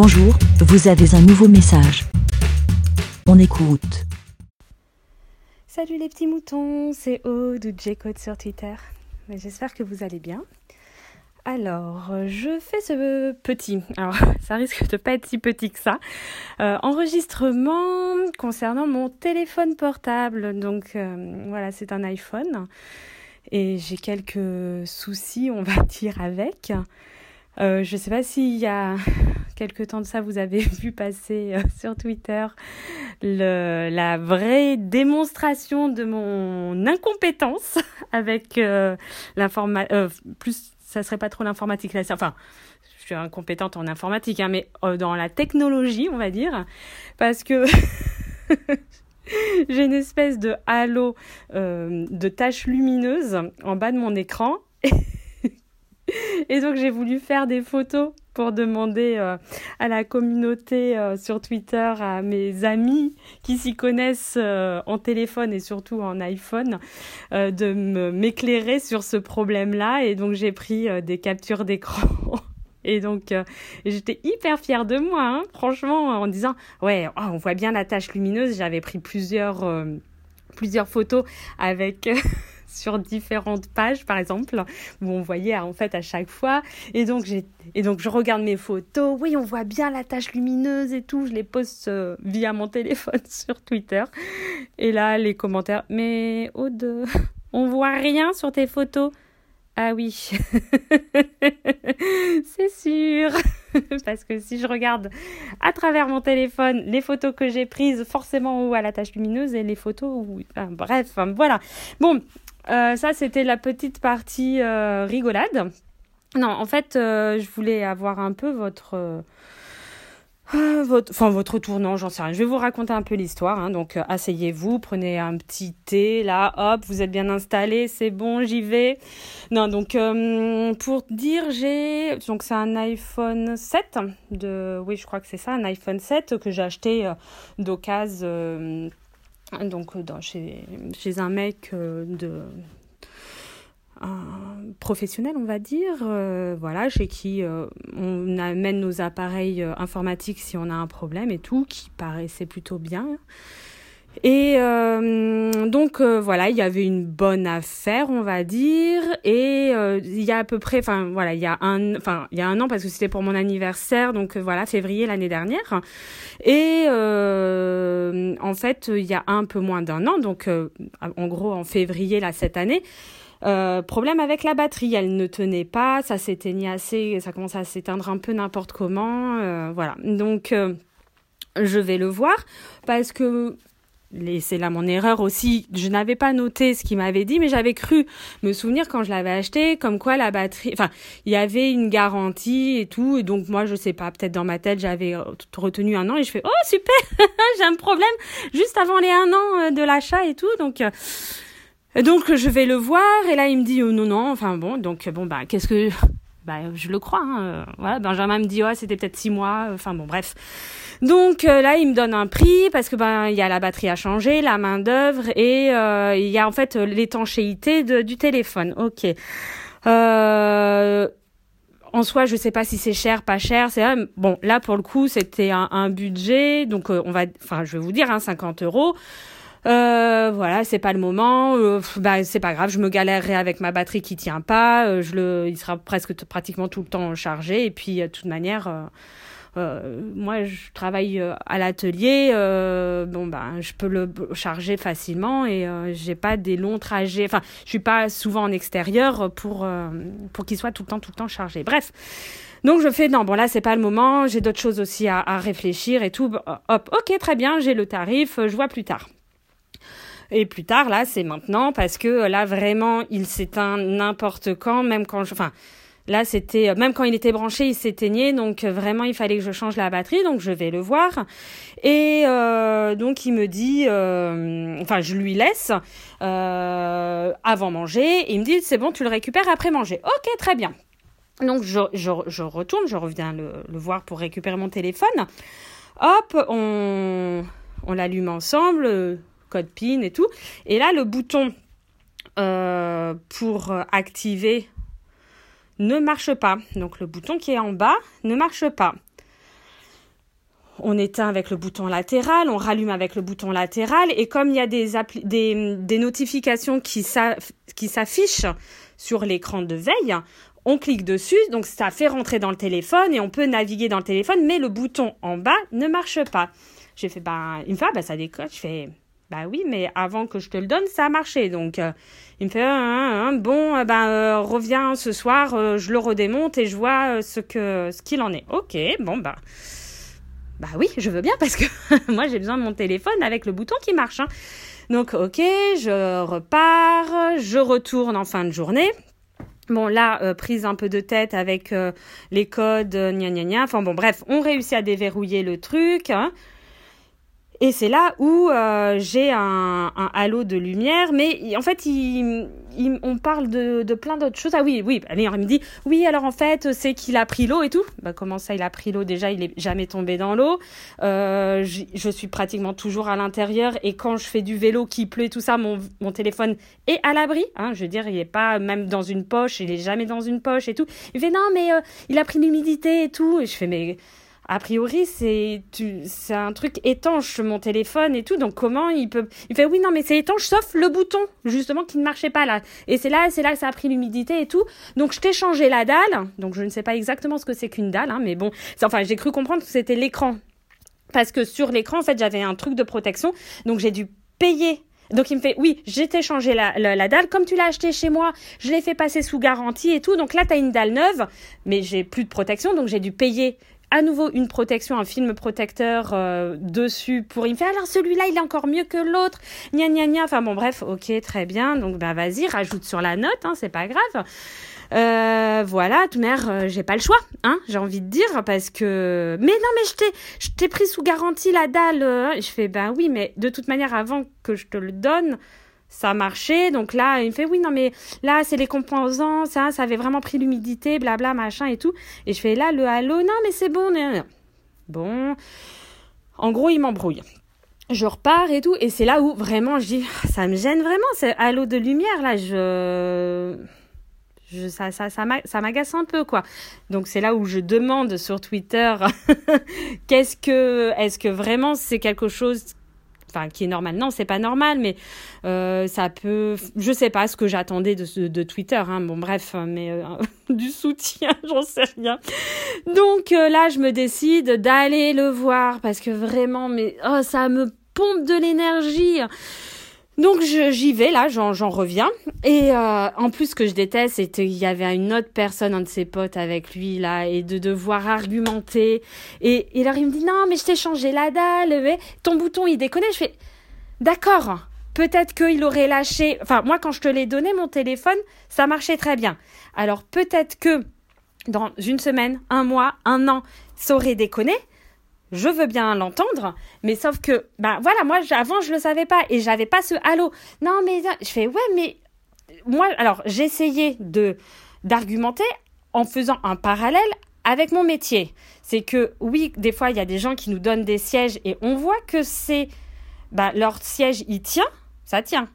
Bonjour, vous avez un nouveau message. On écoute. Salut les petits moutons, c'est Aude ou sur Twitter. J'espère que vous allez bien. Alors, je fais ce petit, alors ça risque de pas être si petit que ça, euh, enregistrement concernant mon téléphone portable. Donc euh, voilà, c'est un iPhone et j'ai quelques soucis, on va dire, avec. Euh, je ne sais pas s'il y a quelque temps de ça, vous avez vu passer sur Twitter la vraie démonstration de mon incompétence avec l'information, plus ça serait pas trop l'informatique là. Enfin, je suis incompétente en informatique, hein, mais euh, dans la technologie, on va dire, parce que j'ai une espèce de halo euh, de taches lumineuses en bas de mon écran. Et donc j'ai voulu faire des photos pour demander euh, à la communauté euh, sur Twitter, à mes amis qui s'y connaissent euh, en téléphone et surtout en iPhone, de m'éclairer sur ce problème-là. Et donc j'ai pris des captures d'écran. Et donc, j'étais hyper fière de moi, hein, franchement, en disant, ouais, oh, on voit bien la tache lumineuse. J'avais pris plusieurs, plusieurs photos avec sur différentes pages, par exemple, où on voyait en fait à chaque fois. Et donc, et donc je regarde mes photos. Oui, on voit bien la tache lumineuse et tout. Je les poste euh, via mon téléphone sur Twitter. Et là, les commentaires. Mais Aude, on voit rien sur tes photos. Ah oui, c'est sûr. Parce que si je regarde à travers mon téléphone les photos que j'ai prises, forcément où à la tache lumineuse et les photos bref, voilà. Bon, ça, c'était la petite partie euh, rigolade. Non, en fait, euh, je voulais avoir un peu votre... votre, enfin votre tournant, j'en sais rien. Je vais vous raconter un peu l'histoire. Hein. Donc asseyez-vous, prenez un petit thé, là, hop, vous êtes bien installé, c'est bon, j'y vais. Non, donc pour dire, j'ai donc c'est un iPhone 7 de, oui, je crois que c'est ça, un iPhone 7 que j'ai acheté d'occasion donc euh, dans, chez, chez un mec euh, de professionnel, on va dire, euh, voilà, chez qui on amène nos appareils informatiques si on a un problème et tout, qui paraissait plutôt bien. Et euh, donc euh, voilà, il y avait une bonne affaire, on va dire. Et euh, il y a à peu près, enfin voilà, il y a un, enfin il y a un an parce que c'était pour mon anniversaire, donc voilà, février l'année dernière. Et en fait, il y a un peu moins d'un an, donc en gros en février là cette année. problème avec la batterie, elle ne tenait pas, ça s'éteignait assez, ça commençait à s'éteindre un peu n'importe comment, voilà. Donc je vais le voir parce que c'est là mon erreur aussi. Je n'avais pas noté ce qu'il m'avait dit, mais j'avais cru me souvenir quand je l'avais acheté, comme quoi la batterie, enfin, il y avait une garantie et tout. Et donc, moi, je sais pas, peut-être dans ma tête, j'avais retenu un an et je fais, oh, super, j'ai un problème juste avant les un an euh, de l'achat et tout. Donc, euh, donc, je vais le voir et là, il me dit, oh, non, non, enfin bon, donc, bon, bah, qu'est-ce que, bah, je le crois, hein. Voilà, Benjamin me dit, oh, c'était peut-être six mois, enfin bon, bref. Donc euh, là, il me donne un prix parce que ben il y a la batterie à changer, la main d'œuvre et euh, il y a en fait l'étanchéité du téléphone. Ok. Euh, en soi, je sais pas si c'est cher, pas cher. C'est bon. Là, pour le coup, c'était un, budget. Donc, on va, enfin, je vais vous dire, hein, 50 euros. Euh, voilà, c'est pas le moment. Euh, bah, c'est pas grave, je me galérerai avec ma batterie qui tient pas. je le, il sera presque pratiquement tout le temps chargé. Et puis, de toute manière, euh, moi, je travaille euh, à l'atelier. Euh, bon, ben, je peux le charger facilement et j'ai pas des longs trajets. Enfin, je suis pas souvent en extérieur pour pour qu'il soit tout le temps, tout le temps chargé. Bref. Donc je fais non bon là c'est pas le moment, j'ai d'autres choses aussi à, à, réfléchir et tout. Hop, ok très bien, j'ai le tarif, je vois plus tard. Et plus tard là c'est maintenant parce que là vraiment il s'éteint n'importe quand, même quand je, enfin Là, c'était euh, même quand il était branché, il s'éteignait, donc euh, vraiment il fallait que je change la batterie, donc je vais le voir. Et euh, donc il me dit, enfin je lui laisse avant manger, et il me dit c'est bon, tu le récupères après manger. Ok, très bien. Donc je, je, retourne, je reviens le, le, voir pour récupérer mon téléphone. Hop, on, on l'allume ensemble, code PIN et tout. Et là, le bouton pour activer ne marche pas. Donc le bouton qui est en bas ne marche pas. on éteint avec le bouton latéral, on rallume avec le bouton latéral, et comme il y a des, notifications qui s'affichent sur l'écran de veille, on clique dessus, donc ça fait rentrer dans le téléphone et on peut naviguer dans le téléphone, mais le bouton en bas ne marche pas. J'ai fait, bah, une fois, bah, ça décolle. Je fais, bah oui, mais avant que je te le donne, ça a marché. Donc, euh, il me fait, hein, hein, bon, ben, reviens ce soir, je le redémonte et je vois ce que, ce qu'il en est. Ok, bon, bah. Bah oui, je veux bien parce que moi j'ai besoin de mon téléphone avec le bouton qui marche. Hein. Donc ok, je repars, je retourne en fin de journée. Bon là, prise un peu de tête avec les codes, gna gna. Enfin bon, bref, on réussit à déverrouiller le truc. Hein. Et c'est là où euh, j'ai un, un, halo de lumière, mais en fait, il, il, on parle de, de plein d'autres choses. Ah oui, oui, allez, il me dit, oui, alors en fait, c'est qu'il a pris l'eau et tout. Bah, comment ça, il a pris l'eau? Déjà, il est jamais tombé dans l'eau. Euh, je suis pratiquement toujours à l'intérieur et quand je fais du vélo, qui pleut et tout ça, mon, mon téléphone est à l'abri. Hein, je veux dire, il est pas même dans une poche, il est jamais dans une poche et tout. Il fait, non, mais euh, il a pris l'humidité et tout. Et je fais, mais a priori, c'est un truc étanche, mon téléphone et tout. Donc comment il peut Il fait oui, non, mais c'est étanche sauf le bouton justement qui ne marchait pas là. Et c'est là, c'est là que ça a pris l'humidité et tout. Donc je t'ai changé la dalle. Donc je ne sais pas exactement ce que c'est qu'une dalle, hein, mais bon, enfin j'ai cru comprendre que c'était l'écran parce que sur l'écran en fait j'avais un truc de protection. Donc j'ai dû payer donc il me fait oui, j'ai changé la, la, la, dalle comme tu l'as acheté chez moi, je l'ai fait passer sous garantie et tout. Donc là tu as une dalle neuve, mais j'ai plus de protection donc j'ai dû payer à nouveau une protection, un film protecteur euh, dessus pour il me fait alors celui-là il est encore mieux que l'autre, gna gna gna. Enfin bon bref, ok très bien. Donc bah vas-y rajoute sur la note, hein, c'est pas grave. Euh, voilà, tout mère, euh, j'ai pas le choix, hein, j'ai envie de dire parce que mais non mais je t'ai pris sous garantie la dalle. Je fais ben oui mais de toute manière avant que je te le donne ça marchait. Donc là, il me fait oui, non, mais là, c'est les composants, ça, ça avait vraiment pris l'humidité, blabla, machin et tout. Et je fais là, le halo, non, mais c'est bon. Bon. En gros, il m'embrouille. Je repars et tout. Et c'est là où vraiment je dis, ça me gêne vraiment, c'est halo de lumière, là, je. Je, ça, ça, ça m'agace un peu, quoi. Donc c'est là où je demande sur Twitter, qu'est-ce que, est-ce que vraiment c'est quelque chose enfin qui est normal. Non, c'est pas normal, mais euh, ça peut. Je sais pas ce que j'attendais de, Twitter. Hein. Bon, bref, mais euh, du soutien, j'en sais rien. Donc euh, là, je me décide d'aller le voir parce que vraiment, mais oh, ça me pompe de l'énergie. Donc j'y vais là, j'en reviens. Et euh, en plus, ce que je déteste, c'est qu'il y avait une autre personne, un de ses potes avec lui là, et de devoir argumenter. Et, et alors il me dit non, mais je t'ai changé la dalle, mais ton bouton il déconne. Je fais d'accord. Peut-être qu'il aurait lâché. Enfin, moi, quand je te l'ai donné, mon téléphone, ça marchait très bien. Alors peut-être que dans une semaine, un mois, un an, ça aurait déconné je veux bien l'entendre, mais sauf que, ben voilà, moi avant je le savais pas et j'avais pas ce halo. Non mais je fais ouais mais moi alors j'essayais de d'argumenter en faisant un parallèle avec mon métier. C'est que oui, des fois il y a des gens qui nous donnent des sièges et on voit que c'est ben, leur siège il tient, ça tient.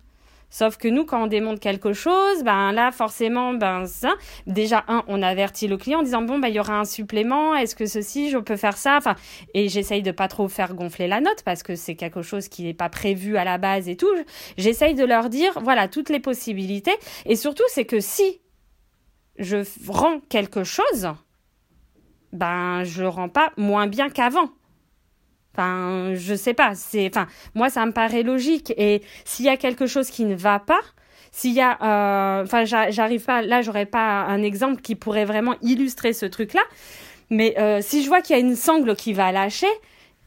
Sauf que nous, quand on démonte quelque chose, ben là, forcément, ben ça, déjà un, on avertit le client en disant bon, ben il y aura un supplément. Est-ce que ceci, je peux faire ça? Enfin, et j'essaye de pas trop faire gonfler la note parce que c'est quelque chose qui n'est pas prévu à la base et tout. J'essaye de leur dire voilà toutes les possibilités. Et surtout, c'est que si je rends quelque chose, ben je rends pas moins bien qu'avant. Enfin, je sais pas. C'est, enfin, moi, ça me paraît logique. Et s'il y a quelque chose qui ne va pas, s'il y a, euh, enfin, j'arrive pas. Là, j'aurais pas un exemple qui pourrait vraiment illustrer ce truc-là. Mais euh, si je vois qu'il y a une sangle qui va lâcher,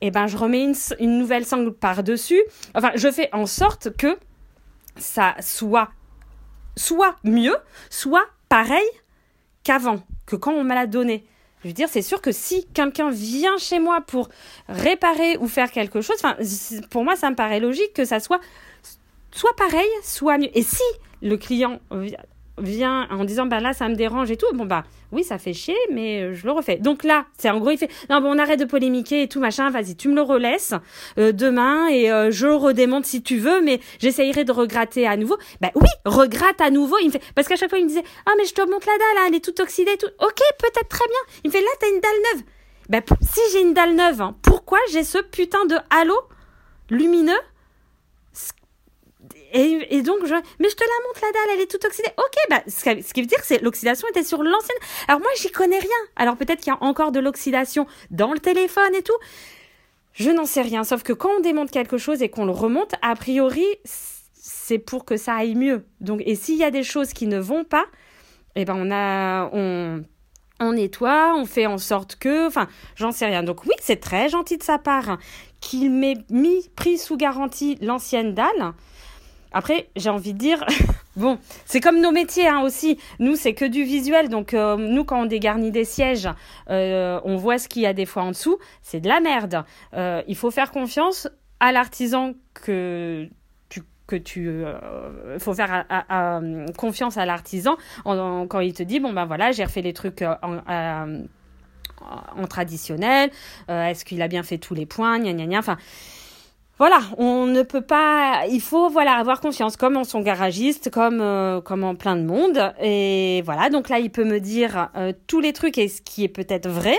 eh ben, je remets une, nouvelle sangle par dessus. Enfin, je fais en sorte que ça soit soit mieux, soit pareil qu'avant, que quand on me l'a donné. Je veux dire, c'est sûr que si quelqu'un vient chez moi pour réparer ou faire quelque chose, pour moi, ça me paraît logique que ça soit soit pareil, soit mieux. Et si le client vient en disant bah là ça me dérange et tout. Bon bah oui ça fait chier mais euh, je le refais. Donc là c'est en gros il fait non bon on arrête de polémiquer et tout machin vas-y tu me le relaisses euh, demain et euh, je le redémonte si tu veux mais j'essayerai de regratter à nouveau. Bah oui regratte à nouveau. Il me fait parce qu'à chaque fois il me disait ah mais je te montre la dalle elle est toute oxydée tout. Ok peut-être très bien. Il me fait là t'as une dalle neuve. Ben, si j'ai une dalle neuve, hein, pourquoi j'ai ce putain de halo lumineux et, donc, je, mais je te la montre la dalle, elle est toute oxydée. Ok, bah, ce, qui veut dire c'est l'oxydation était sur l'ancienne. Alors moi, j'y connais rien. Alors peut-être qu'il y a encore de l'oxydation dans le téléphone et tout. Je n'en sais rien. Sauf que quand on démonte quelque chose et qu'on le remonte, a priori, c'est pour que ça aille mieux. Donc, et s'il y a des choses qui ne vont pas, eh ben on, on nettoie, on fait en sorte que, enfin, j'en sais rien. Donc oui, c'est très gentil de sa part qu'il m'ait mis pris sous garantie l'ancienne dalle. Après, j'ai envie de dire, bon, c'est comme nos métiers hein, aussi. Nous, c'est que du visuel. Donc, euh, nous, quand on dégarnit des sièges, euh, on voit ce qu'il y a des fois en dessous. C'est de la merde. Euh, il faut faire confiance à l'artisan que tu que tu faut faire confiance à l'artisan quand il te dit bon ben voilà j'ai refait les trucs en, en traditionnel est-ce qu'il a bien fait tous les points gna gna gna enfin voilà, on ne peut pas. Il faut voilà avoir confiance, comme en son garagiste, comme euh, comme en plein de monde. Et voilà, donc là, il peut me dire euh, tous les trucs et ce qui est peut-être vrai.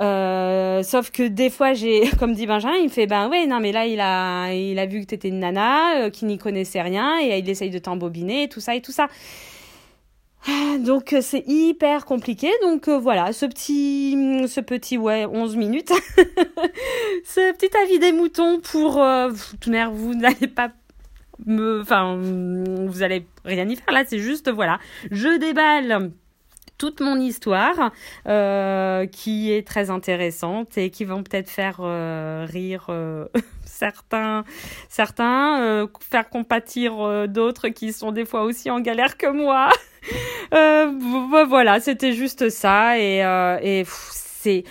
Euh, sauf que des fois, j'ai, comme dit Benjamin, il me fait ben ouais, non mais là, il a il a vu que t'étais une nana, qui n'y connaissait rien et il essaye de t'embobiner, tout ça et tout ça. Ah, donc euh, c'est hyper compliqué. Donc euh, voilà, ce petit, ce petit ouais, 11 minutes. ce petit avis des moutons pour... Euh, vous n'allez pas me... Enfin, vous allez rien y faire là, c'est juste, voilà, je déballe toute mon histoire qui est très intéressante et qui vont peut-être faire rire certains, certains faire compatir d'autres qui sont des fois aussi en galère que moi. Euh, voilà, c'était juste ça et, euh, et c'est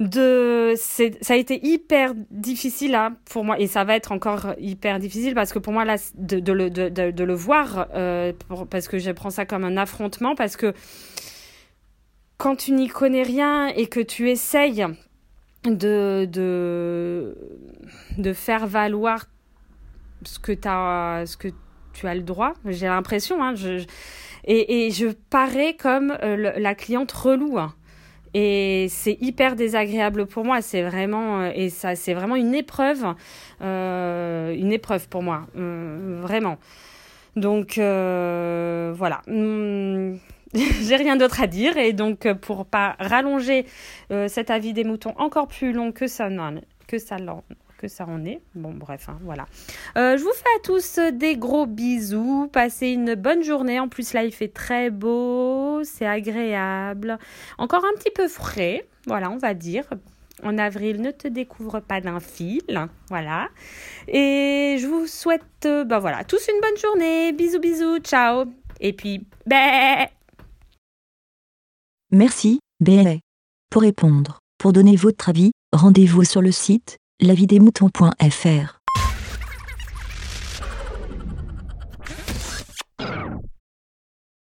de ça a été hyper difficile hein, pour moi et ça va être encore hyper difficile parce que pour moi là de, le, de, de, le voir euh, parce que je prends ça comme un affrontement parce que quand tu n'y connais rien et que tu essayes de de de faire valoir ce que tu ce que tu as le droit. J'ai l'impression, hein, et, je parais comme euh, la cliente relou. Hein. Et c'est hyper désagréable pour moi. C'est vraiment euh, et ça, c'est vraiment une épreuve, euh, une épreuve pour moi, vraiment. Donc voilà. Hmm, j'ai rien d'autre à dire et donc pour pas rallonger cet avis des moutons encore plus long que ça, que ça ça en est. Bon, bref, hein, voilà. Euh, je vous fais à tous des gros bisous. Passez une bonne journée. En plus, là, il fait très beau. C'est agréable. Encore un petit peu frais. Voilà, on va dire. En avril, ne te découvre pas d'un fil. Voilà. Et je vous souhaite, ben voilà, tous une bonne journée. Bisous, bisous. Ciao. Et puis, bé. Merci, bé. Pour répondre, pour donner votre avis, rendez-vous sur le site lavidemouton.fr